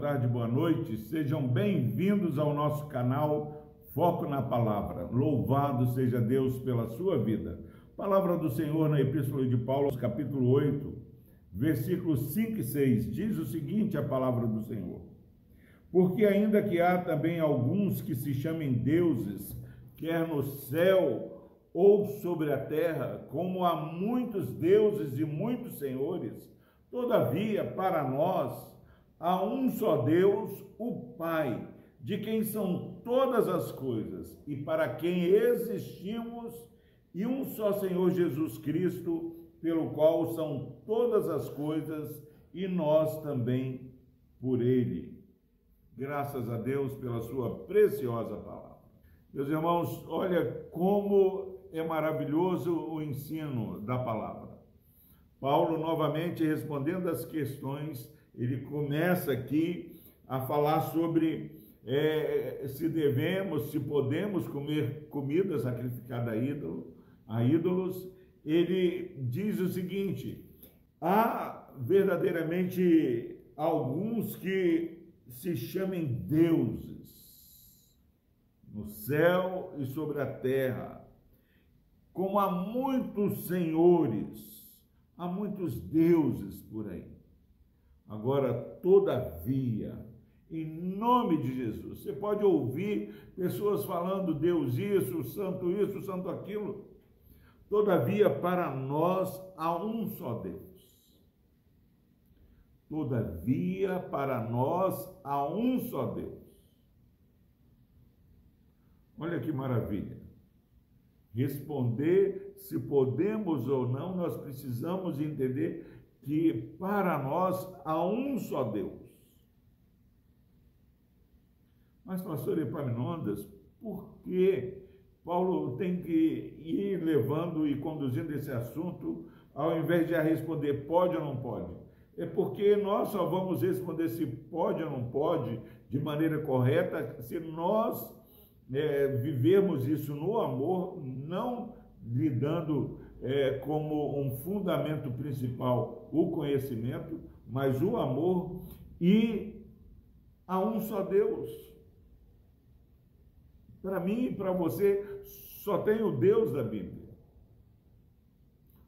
tarde, boa noite. Sejam bem-vindos ao nosso canal Foco na Palavra. Louvado seja Deus pela sua vida. Palavra do Senhor na Epístola de Paulo, capítulo 8, versículos 5 e 6. Diz o seguinte: a palavra do Senhor. Porque ainda que há também alguns que se chamem deuses, quer no céu ou sobre a terra, como há muitos deuses e muitos senhores, todavia para nós há um só Deus, o Pai, de quem são todas as coisas e para quem existimos, e um só Senhor Jesus Cristo, pelo qual são todas as coisas e nós também por ele. Graças a Deus pela sua preciosa palavra. Meus irmãos, olha como é maravilhoso o ensino da palavra. Paulo, novamente respondendo às questões ele começa aqui a falar sobre é, se devemos, se podemos comer comida sacrificada a, ídolo, a ídolos. Ele diz o seguinte: há verdadeiramente alguns que se chamem deuses no céu e sobre a terra, como há muitos senhores, há muitos deuses por aí. Agora, todavia, em nome de Jesus, você pode ouvir pessoas falando Deus isso, santo isso, santo aquilo. Todavia, para nós há um só Deus. Todavia, para nós há um só Deus. Olha que maravilha. Responder se podemos ou não, nós precisamos entender que para nós há um só Deus. Mas, pastor Epaminondas, por que Paulo tem que ir levando e conduzindo esse assunto, ao invés de responder pode ou não pode? É porque nós só vamos responder se pode ou não pode de maneira correta se nós é, vivermos isso no amor, não lidando é, como um fundamento principal o conhecimento, mas o amor e a um só Deus. Para mim e para você, só tem o Deus da Bíblia.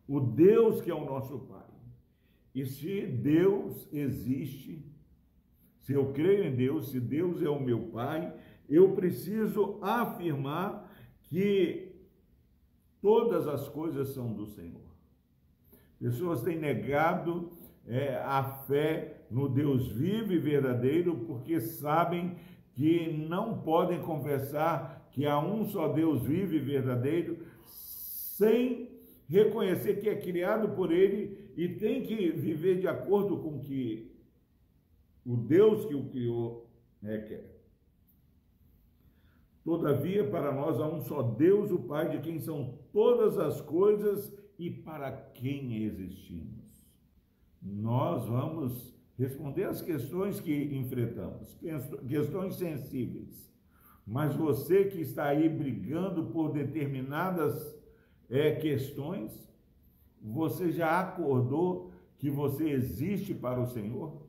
O Deus que é o nosso Pai. E se Deus existe, se eu creio em Deus, se Deus é o meu Pai, eu preciso afirmar que Todas as coisas são do Senhor. Pessoas têm negado é, a fé no Deus vivo e verdadeiro porque sabem que não podem confessar que há um só Deus vivo e verdadeiro sem reconhecer que é criado por Ele e tem que viver de acordo com que o Deus que o criou né, quer. Todavia, para nós há um só Deus, o Pai, de quem são todas as coisas e para quem existimos. Nós vamos responder as questões que enfrentamos, questões sensíveis. Mas você que está aí brigando por determinadas é, questões, você já acordou que você existe para o Senhor?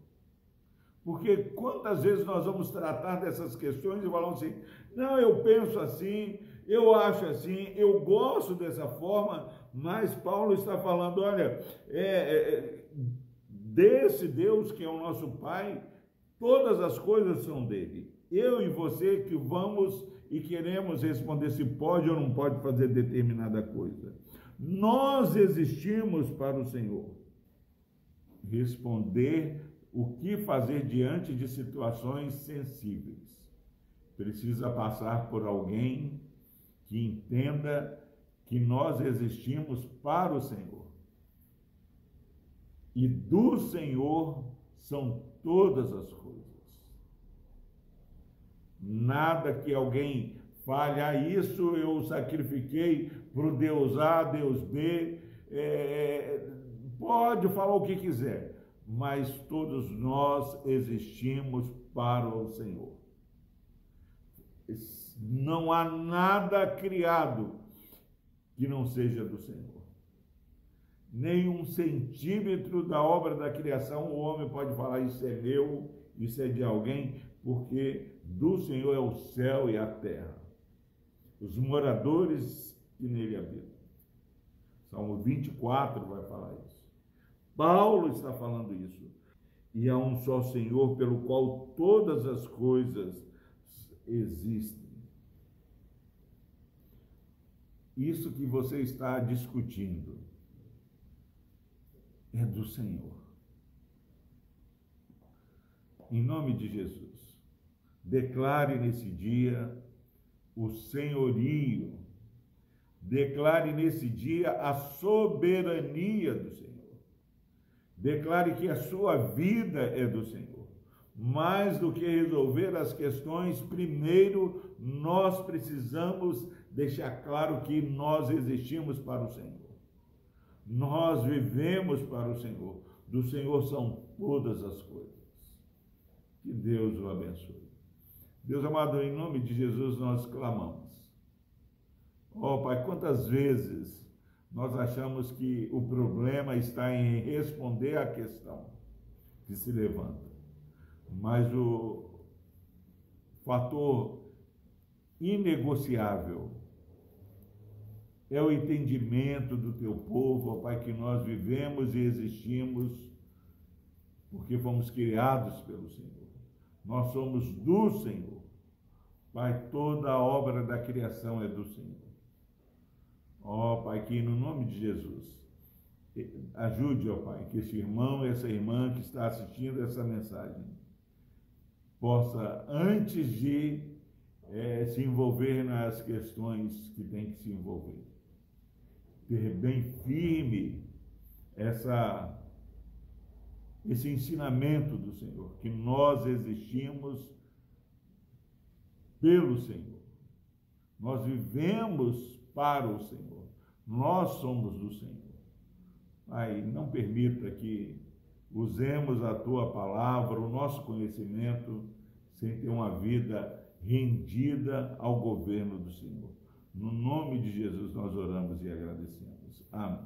Porque quantas vezes nós vamos tratar dessas questões e falamos assim: não, eu penso assim, eu acho assim, eu gosto dessa forma, mas Paulo está falando: olha, é, é, desse Deus que é o nosso Pai, todas as coisas são dele. Eu e você que vamos e queremos responder se pode ou não pode fazer determinada coisa. Nós existimos para o Senhor. Responder o que fazer diante de situações sensíveis. Precisa passar por alguém que entenda que nós existimos para o Senhor. E do Senhor são todas as coisas. Nada que alguém fale, ah, isso eu sacrifiquei para o Deus A, Deus B, é, pode falar o que quiser mas todos nós existimos para o Senhor. Não há nada criado que não seja do Senhor. Nem um centímetro da obra da criação o homem pode falar: Isso é meu, isso é de alguém, porque do Senhor é o céu e a terra, os moradores que nele habitam. Salmo 24 vai falar isso. Paulo está falando isso. E há um só Senhor pelo qual todas as coisas existem. Isso que você está discutindo é do Senhor. Em nome de Jesus, declare nesse dia o senhorio, declare nesse dia a soberania do Senhor. Declare que a sua vida é do Senhor. Mais do que resolver as questões, primeiro nós precisamos deixar claro que nós existimos para o Senhor. Nós vivemos para o Senhor. Do Senhor são todas as coisas. Que Deus o abençoe. Deus amado, em nome de Jesus nós clamamos. Ó oh, Pai, quantas vezes nós achamos que o problema está em responder à questão que se levanta. Mas o fator inegociável é o entendimento do teu povo, ó Pai, que nós vivemos e existimos porque fomos criados pelo Senhor. Nós somos do Senhor. Pai, toda a obra da criação é do Senhor. Ó Pai, que no nome de Jesus, ajude, ó Pai, que esse irmão, essa irmã que está assistindo essa mensagem, possa, antes de é, se envolver nas questões que tem que se envolver, ter bem firme essa esse ensinamento do Senhor, que nós existimos pelo Senhor. Nós vivemos para o Senhor. Nós somos do Senhor. Pai, não permita que usemos a tua palavra, o nosso conhecimento, sem ter uma vida rendida ao governo do Senhor. No nome de Jesus nós oramos e agradecemos. Amém.